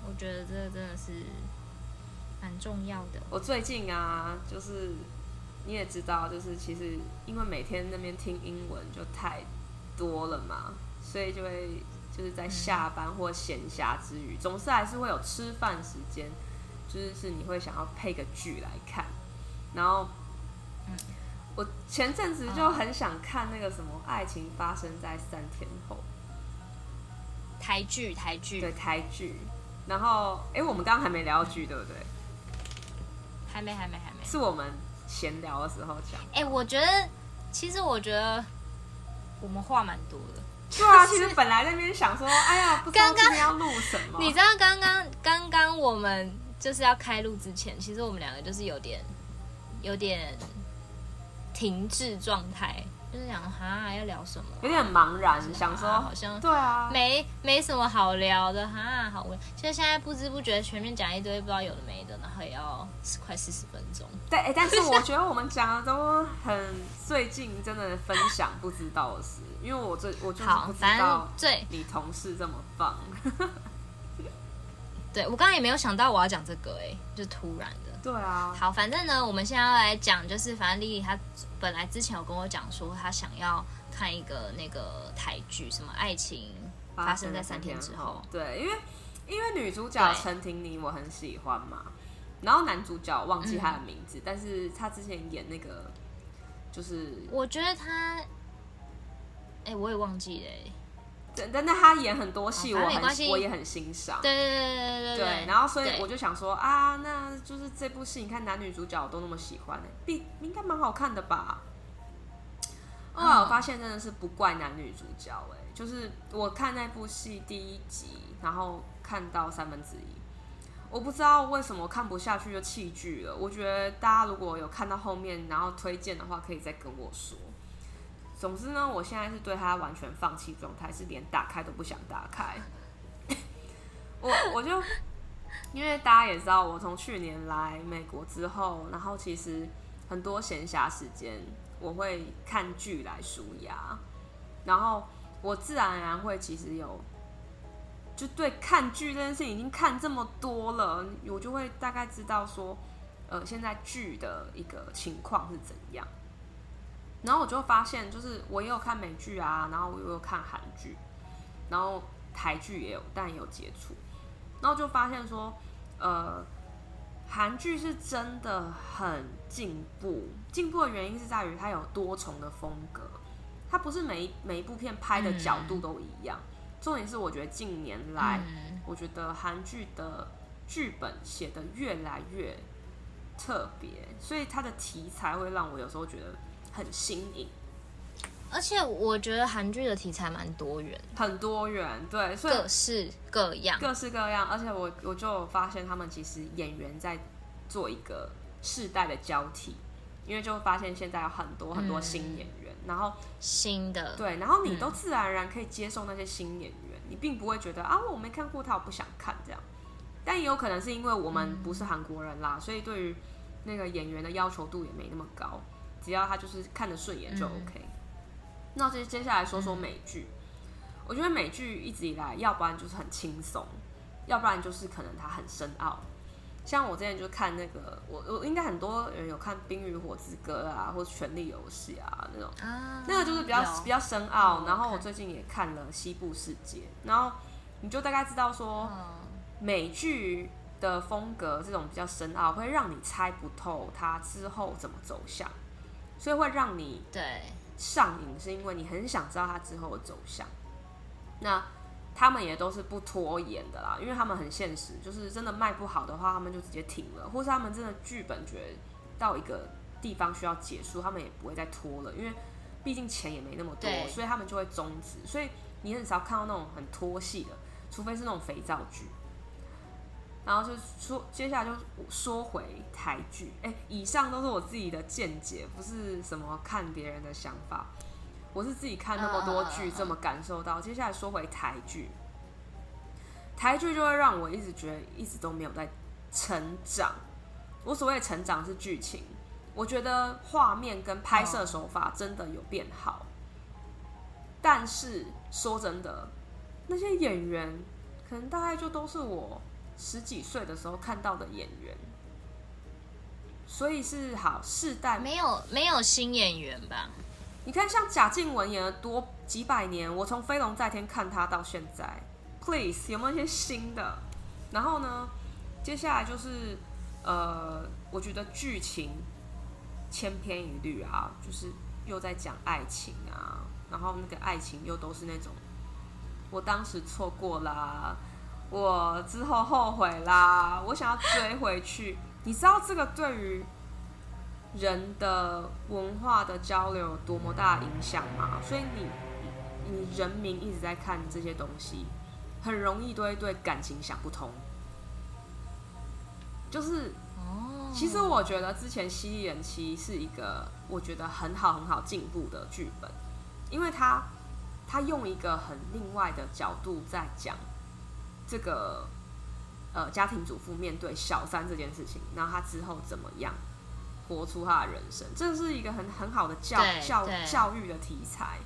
我觉得这个真的是蛮重要的。我最近啊，就是你也知道，就是其实因为每天那边听英文就太多了嘛，所以就会。就是在下班或闲暇之余，总是还是会有吃饭时间，就是是你会想要配个剧来看。然后，我前阵子就很想看那个什么《爱情发生在三天后》台剧，台剧对台剧。然后，哎，我们刚刚还没聊剧，对不对？还没，还没，还没。是我们闲聊的时候讲。哎，我觉得，其实我觉得我们话蛮多的。对啊，(laughs) 其实本来那边想说，哎呀，不知道今天要录什么。你知道刚刚刚刚我们就是要开录之前，其实我们两个就是有点有点停滞状态。就是想哈要聊什么，有点茫然，想说好像对啊，没没什么好聊的哈，好无聊。其实现在不知不觉前面讲一堆不知道有的没的，然后也要快四十分钟。对，但是我觉得我们讲的都很最近真的分享不知道的事，因为我最我就是不知道最你同事这么棒。(laughs) 对，我刚刚也没有想到我要讲这个，哎，就突然的。对啊，好，反正呢，我们现在要来讲，就是反正莉莉她本来之前有跟我讲说，她想要看一个那个台剧，什么爱情发生在三天之后。对，因为因为女主角陈婷妮我很喜欢嘛，然后男主角忘记他的名字，嗯、但是他之前演那个就是，我觉得他，哎、欸，我也忘记了、欸。但那他演很多戏，我很我也很欣赏。对对对对对对。然后所以我就想说啊，那就是这部戏，你看男女主角都那么喜欢，必应该蛮好看的吧？后来我发现真的是不怪男女主角，哎，就是我看那部戏第一集，然后看到三分之一，我不知道为什么看不下去就弃剧了。我觉得大家如果有看到后面，然后推荐的话，可以再跟我说。总之呢，我现在是对他完全放弃状态，是连打开都不想打开。我我就因为大家也知道，我从去年来美国之后，然后其实很多闲暇时间我会看剧来舒压，然后我自然而然会其实有就对看剧这件事情已经看这么多了，我就会大概知道说，呃，现在剧的一个情况是怎样。然后我就发现，就是我也有看美剧啊，然后我也有看韩剧，然后台剧也有，但也有接触。然后就发现说，呃，韩剧是真的很进步。进步的原因是在于它有多重的风格，它不是每一每一部片拍的角度都一样。嗯、重点是，我觉得近年来，嗯、我觉得韩剧的剧本写得越来越特别，所以它的题材会让我有时候觉得很新颖。而且我觉得韩剧的题材蛮多元，很多元，对，所以各式各样，各式各样。而且我我就发现他们其实演员在做一个世代的交替，因为就发现现在有很多很多新演员，嗯、然后新的对，然后你都自然而然可以接受那些新演员，嗯、你并不会觉得啊我没看过他，我不想看这样。但也有可能是因为我们不是韩国人啦，嗯、所以对于那个演员的要求度也没那么高，只要他就是看得顺眼就 OK。嗯那接接下来说说美剧，嗯、我觉得美剧一直以来，要不然就是很轻松，要不然就是可能它很深奥。像我之前就看那个，我我应该很多人有看《冰与火之歌》啊，或者《权力游戏》啊那种，啊、那个就是比较比较深奥。然后我最近也看了《西部世界》，然后你就大概知道说，美剧的风格这种比较深奥，会让你猜不透它之后怎么走向，所以会让你对。上瘾是因为你很想知道它之后的走向，那他们也都是不拖延的啦，因为他们很现实，就是真的卖不好的话，他们就直接停了，或是他们真的剧本觉得到一个地方需要结束，他们也不会再拖了，因为毕竟钱也没那么多，所以他们就会终止。所以你很少看到那种很拖戏的，除非是那种肥皂剧。然后就说，接下来就说回台剧。哎，以上都是我自己的见解，不是什么看别人的想法。我是自己看那么多剧，这么感受到。接下来说回台剧，台剧就会让我一直觉得一直都没有在成长。我所谓的成长是剧情，我觉得画面跟拍摄手法真的有变好。但是说真的，那些演员可能大概就都是我。十几岁的时候看到的演员，所以是好世代没有没有新演员吧？你看，像贾静雯演了多几百年，我从《飞龙在天》看她到现在，Please 有没有一些新的？然后呢，接下来就是呃，我觉得剧情千篇一律啊，就是又在讲爱情啊，然后那个爱情又都是那种我当时错过啦。我之后后悔啦，我想要追回去。你知道这个对于人的文化的交流有多么大的影响吗？所以你你人民一直在看这些东西，很容易都会对感情想不通。就是，其实我觉得之前《犀利人妻》是一个我觉得很好很好进步的剧本，因为他他用一个很另外的角度在讲。这个呃，家庭主妇面对小三这件事情，然后他之后怎么样活出他的人生，这是一个很很好的教对教教育的题材。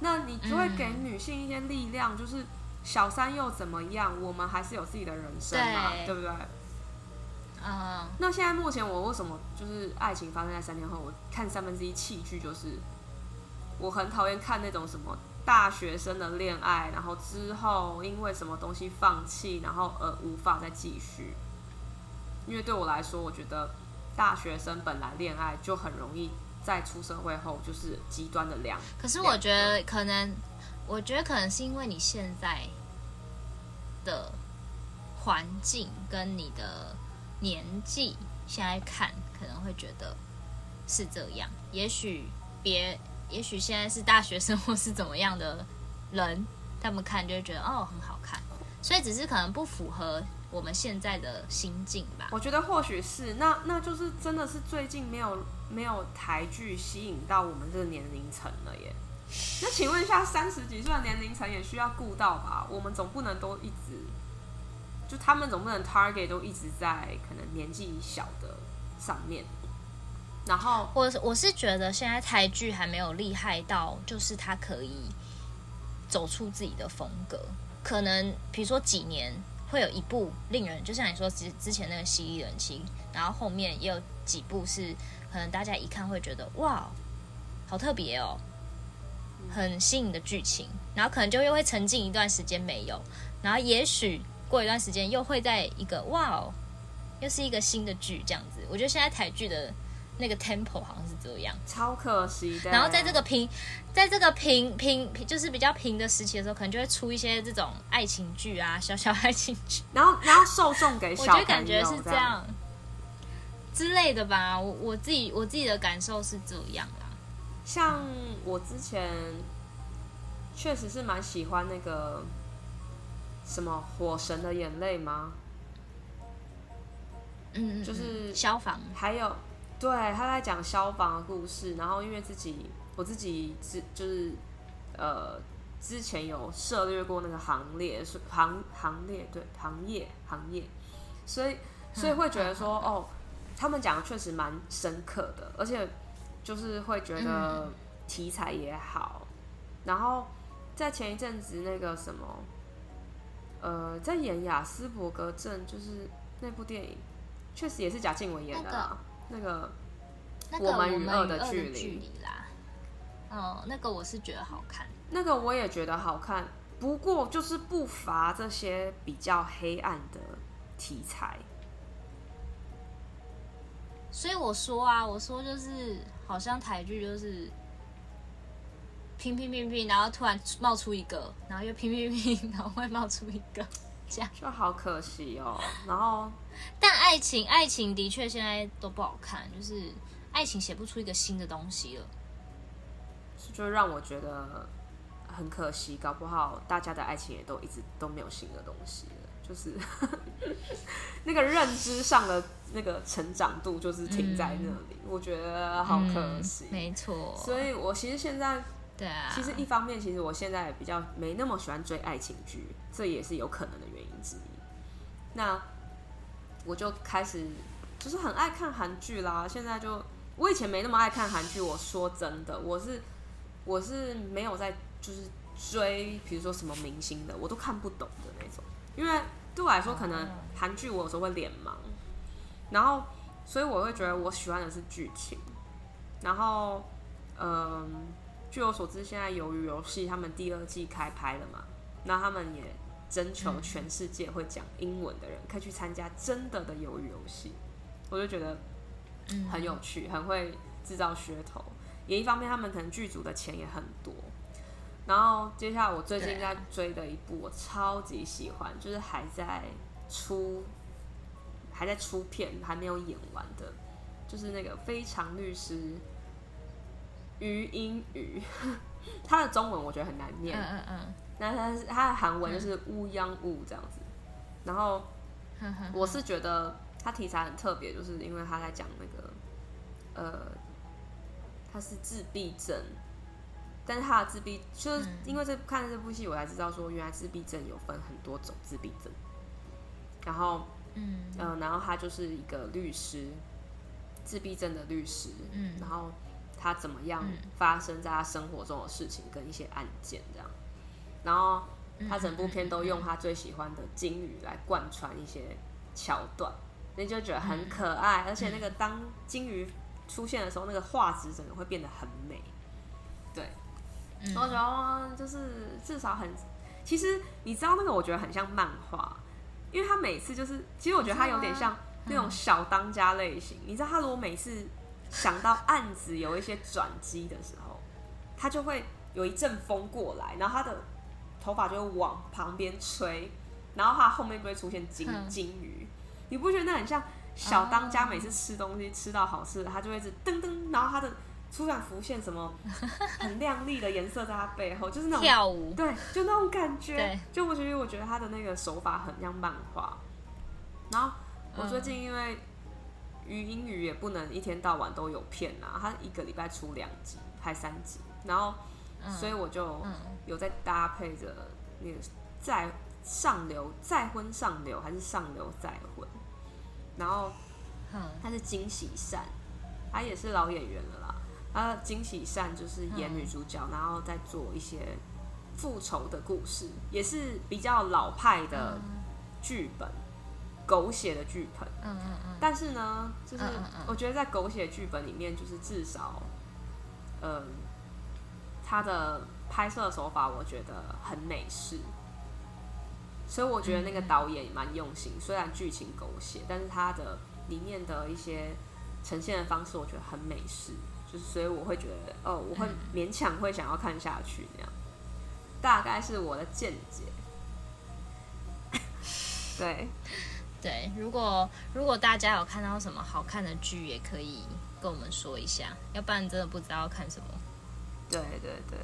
那你就会给女性一些力量，嗯、就是小三又怎么样，我们还是有自己的人生嘛，对，对不对？嗯。那现在目前我为什么就是爱情发生在三天后？我看三分之一弃剧，就是我很讨厌看那种什么。大学生的恋爱，然后之后因为什么东西放弃，然后而无法再继续。因为对我来说，我觉得大学生本来恋爱就很容易在出社会后就是极端的两。可是我觉得可能，我觉得可能是因为你现在的环境跟你的年纪，现在看可能会觉得是这样。也许别。也许现在是大学生或是怎么样的人，他们看就会觉得哦很好看，所以只是可能不符合我们现在的心境吧。我觉得或许是，那那就是真的是最近没有没有台剧吸引到我们这个年龄层了耶。那请问一下，三十几岁的年龄层也需要顾到吧？我们总不能都一直，就他们总不能 target 都一直在可能年纪小的上面。然后我我是觉得现在台剧还没有厉害到，就是他可以走出自己的风格。可能比如说几年会有一部令人，就像你说之之前那个《蜥蜴人妻》，然后后面也有几部是可能大家一看会觉得哇，好特别哦，很新颖的剧情。然后可能就又会沉浸一段时间没有，然后也许过一段时间又会在一个哇，又是一个新的剧这样子。我觉得现在台剧的。那个 tempo 好像是这样，超可惜的。然后在这个平，在这个平平就是比较平的时期的时候，可能就会出一些这种爱情剧啊，小小爱情剧。然后，然后受众给我就感觉是这样之类的吧。我我自己我自己的感受是这样啦。像我之前确实是蛮喜欢那个什么《火神的眼泪》吗？嗯，就是消防，还有对他在讲消防的故事。然后因为自己我自己之就是呃之前有涉猎过那个行列是行行列对行业行业，所以所以会觉得说哦，他们讲的确实蛮深刻的，而且就是会觉得题材也好。然后在前一阵子那个什么呃，在演雅斯伯格症，就是那部电影。确实也是贾静雯演的啦，那个那个我们与恶的距离。啦，哦，那个我是觉得好看，那个我也觉得好看，不过就是不乏这些比较黑暗的题材，所以我说啊，我说就是好像台剧就是拼拼拼拼，然后突然冒出一个，然后又拼拼拼，然后会冒出一个。就好可惜哦。然后，(laughs) 但爱情，爱情的确现在都不好看，就是爱情写不出一个新的东西了，就让我觉得很可惜。搞不好大家的爱情也都一直都没有新的东西了，就是 (laughs) 那个认知上的那个成长度就是停在那里，嗯、我觉得好可惜。嗯、没错，所以我其实现在。对啊，其实一方面，其实我现在比较没那么喜欢追爱情剧，这也是有可能的原因之一。那我就开始就是很爱看韩剧啦。现在就我以前没那么爱看韩剧，我说真的，我是我是没有在就是追，比如说什么明星的，我都看不懂的那种。因为对我来说，可能韩剧我有时候会脸盲，然后所以我会觉得我喜欢的是剧情，然后嗯。据我所知，现在鱿鱼游戏他们第二季开拍了嘛？那他们也征求全世界会讲英文的人，可以去参加真的的鱿鱼游戏。我就觉得很有趣，很会制造噱头。也一方面，他们可能剧组的钱也很多。然后接下来我最近在追的一部，我超级喜欢，就是还在出还在出片还没有演完的，就是那个《非常律师》。于英语，(laughs) 他的中文我觉得很难念。嗯嗯嗯。那他他的韩文就是乌央乌这样子。然后，我是觉得他题材很特别，就是因为他在讲那个，呃，他是自闭症，但是他的自闭，就是因为这看这部戏，我才知道说原来自闭症有分很多种自闭症。然后，嗯，呃，然后他就是一个律师，自闭症的律师。嗯，然后。他怎么样发生在他生活中的事情跟一些案件这样，然后他整部片都用他最喜欢的金鱼来贯穿一些桥段，你就觉得很可爱，而且那个当金鱼出现的时候，那个画质整个会变得很美。对，我觉得就是至少很，其实你知道那个我觉得很像漫画，因为他每次就是，其实我觉得他有点像那种小当家类型，你知道他如果每次。想到案子有一些转机的时候，他就会有一阵风过来，然后他的头发就会往旁边吹，然后它后面就会出现金金鱼。你不觉得那很像小当家每次吃东西吃到好吃的，他就会一直噔噔，然后他的突然浮现什么 (laughs) 很亮丽的颜色在他背后，就是那种跳舞，对，就那种感觉。就我觉得，我觉得他的那个手法很像漫画。然后我最近因为。禹英语也不能一天到晚都有片啊，他一个礼拜出两集，拍三集，然后，所以我就有在搭配着那个再上流再婚上流还是上流再婚，然后，他是金喜善，他也是老演员了啦，他金喜善就是演女主角，然后再做一些复仇的故事，也是比较老派的剧本。狗血的剧本，嗯嗯嗯，但是呢，就是我觉得在狗血剧本里面，就是至少，嗯，他的拍摄手法我觉得很美式，所以我觉得那个导演蛮用心。虽然剧情狗血，但是他的里面的一些呈现的方式，我觉得很美式，就是所以我会觉得哦，我会勉强会想要看下去那样，大概是我的见解。(laughs) 对，对，如果如果大家有看到什么好看的剧，也可以跟我们说一下，要不然真的不知道看什么。对对对，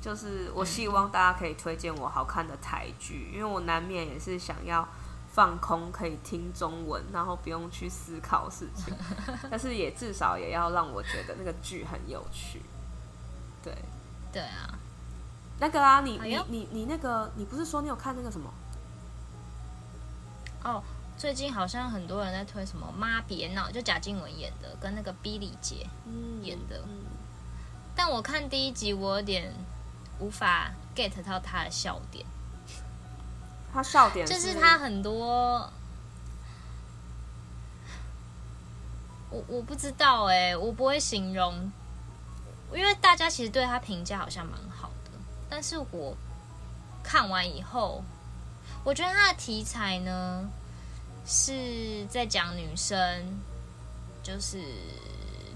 就是我希望大家可以推荐我好看的台剧，因为我难免也是想要放空，可以听中文，然后不用去思考事情，(laughs) 但是也至少也要让我觉得那个剧很有趣。对，对啊，那个啊，你你你你那个，你不是说你有看那个什么？哦，最近好像很多人在推什么《妈别闹》，就贾静雯演的，跟那个 Billy 姐演的。嗯嗯、但我看第一集，我有点无法 get 到他的笑点。他笑点是就是他很多，我我不知道哎、欸，我不会形容，因为大家其实对他评价好像蛮好的，但是我看完以后。我觉得他的题材呢，是在讲女生就是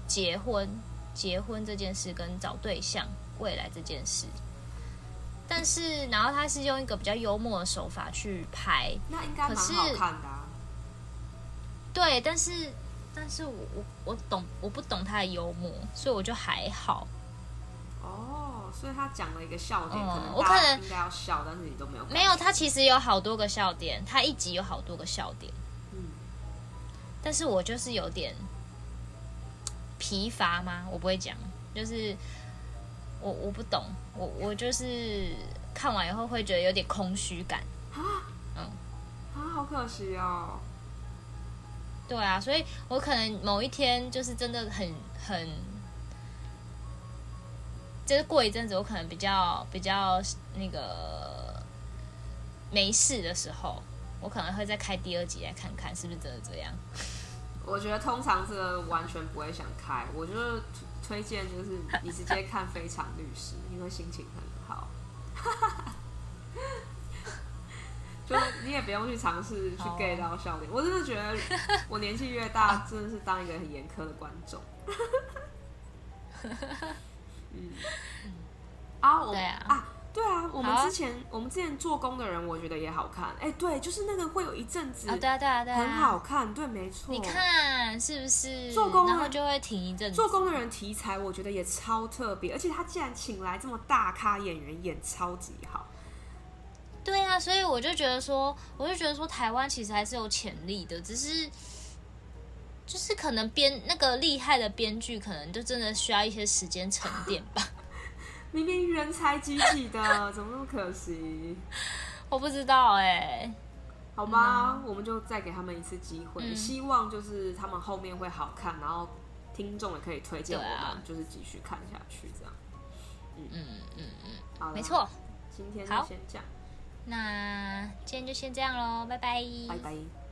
结婚、结婚这件事跟找对象、未来这件事。但是，然后他是用一个比较幽默的手法去拍，那应该蛮好看的啊。对，但是，但是我我我懂，我不懂他的幽默，所以我就还好。哦所以他讲了一个笑点，嗯、可能我可能应该要笑，但是你都没有。没有，他其实有好多个笑点，他一集有好多个笑点。嗯，但是我就是有点疲乏吗？我不会讲，就是我我不懂，我我就是看完以后会觉得有点空虚感。啊，嗯，啊，好可惜哦。对啊，所以我可能某一天就是真的很很。就是过一阵子，我可能比较比较那个没事的时候，我可能会再开第二集来看看，是不是真的这样？我觉得通常这个完全不会想开，我觉得推荐就是你直接看《非常律师》，你会心情很好。(laughs) 就你也不用去尝试去 get 到笑点，我真的觉得我年纪越大，(laughs) 真的是当一个很严苛的观众。(laughs) 嗯，啊，我啊，对啊，我们之前我们之前做工的人，我觉得也好看。哎，对，就是那个会有一阵子，对啊，对啊，对啊，很好看，对，没错。你看是不是？做工然后就会停一阵子。做工的人题材我觉得也超特别，而且他竟然请来这么大咖演员演超级好。对啊，所以我就觉得说，我就觉得说，台湾其实还是有潜力的，只是。就是可能编那个厉害的编剧，可能就真的需要一些时间沉淀吧。明明人才济济的，(laughs) 怎么那么可惜？我不知道哎、欸。好吧，嗯、我们就再给他们一次机会，嗯、希望就是他们后面会好看，然后听众也可以推荐我们，啊、就是继续看下去这样。嗯嗯嗯嗯，好啦，没错。今天就先这样。那今天就先这样喽，拜拜。拜拜。